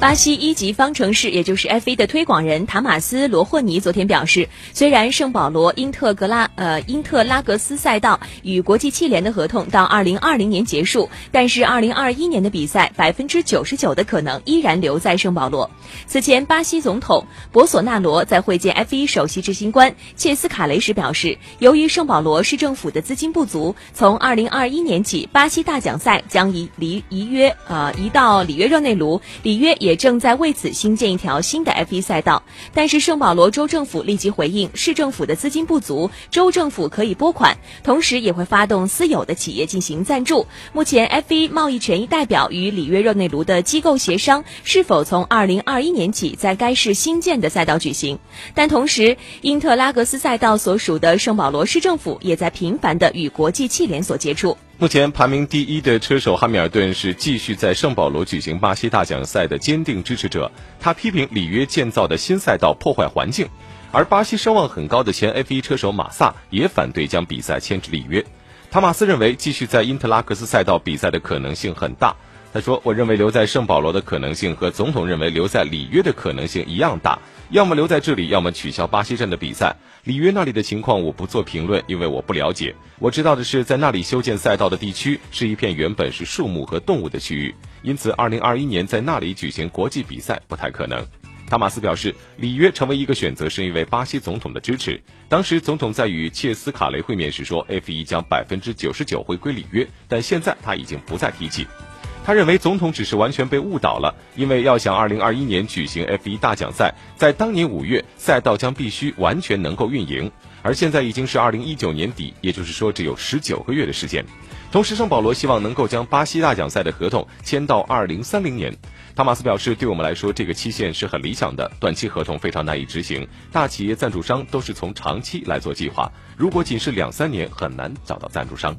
巴西一级方程式，也就是 F1 的推广人塔马斯·罗霍尼昨天表示，虽然圣保罗因特格拉呃因特拉格斯赛道与国际汽联的合同到2020年结束，但是2021年的比赛百分之九十九的可能依然留在圣保罗。此前，巴西总统博索纳罗在会见 F1 首席执行官切斯卡雷时表示，由于圣保罗市政府的资金不足，从2021年起，巴西大奖赛将移离移约呃移到里约热内卢，里约也。正在为此新建一条新的 F1 赛道，但是圣保罗州政府立即回应，市政府的资金不足，州政府可以拨款，同时也会发动私有的企业进行赞助。目前 F1 贸易权益代表与里约热内卢的机构协商，是否从2021年起在该市新建的赛道举行。但同时，因特拉格斯赛道所属的圣保罗市政府也在频繁的与国际汽联所接触。目前排名第一的车手哈密尔顿是继续在圣保罗举行巴西大奖赛的坚定支持者。他批评里约建造的新赛道破坏环境，而巴西声望很高的前 F1 车手马萨也反对将比赛迁至里约。塔马斯认为继续在因特拉克斯赛道比赛的可能性很大。他说：“我认为留在圣保罗的可能性和总统认为留在里约的可能性一样大，要么留在这里，要么取消巴西站的比赛。里约那里的情况我不做评论，因为我不了解。我知道的是，在那里修建赛道的地区是一片原本是树木和动物的区域，因此2021年在那里举行国际比赛不太可能。”塔马斯表示，里约成为一个选择是因为巴西总统的支持。当时总统在与切斯卡雷会面时说，F1 将百分之九十九回归里约，但现在他已经不再提起。他认为总统只是完全被误导了，因为要想2021年举行 F1 大奖赛，在当年五月赛道将必须完全能够运营，而现在已经是2019年底，也就是说只有十九个月的时间。同时，圣保罗希望能够将巴西大奖赛的合同签到2030年。塔马斯表示，对我们来说，这个期限是很理想的，短期合同非常难以执行，大企业赞助商都是从长期来做计划，如果仅是两三年，很难找到赞助商。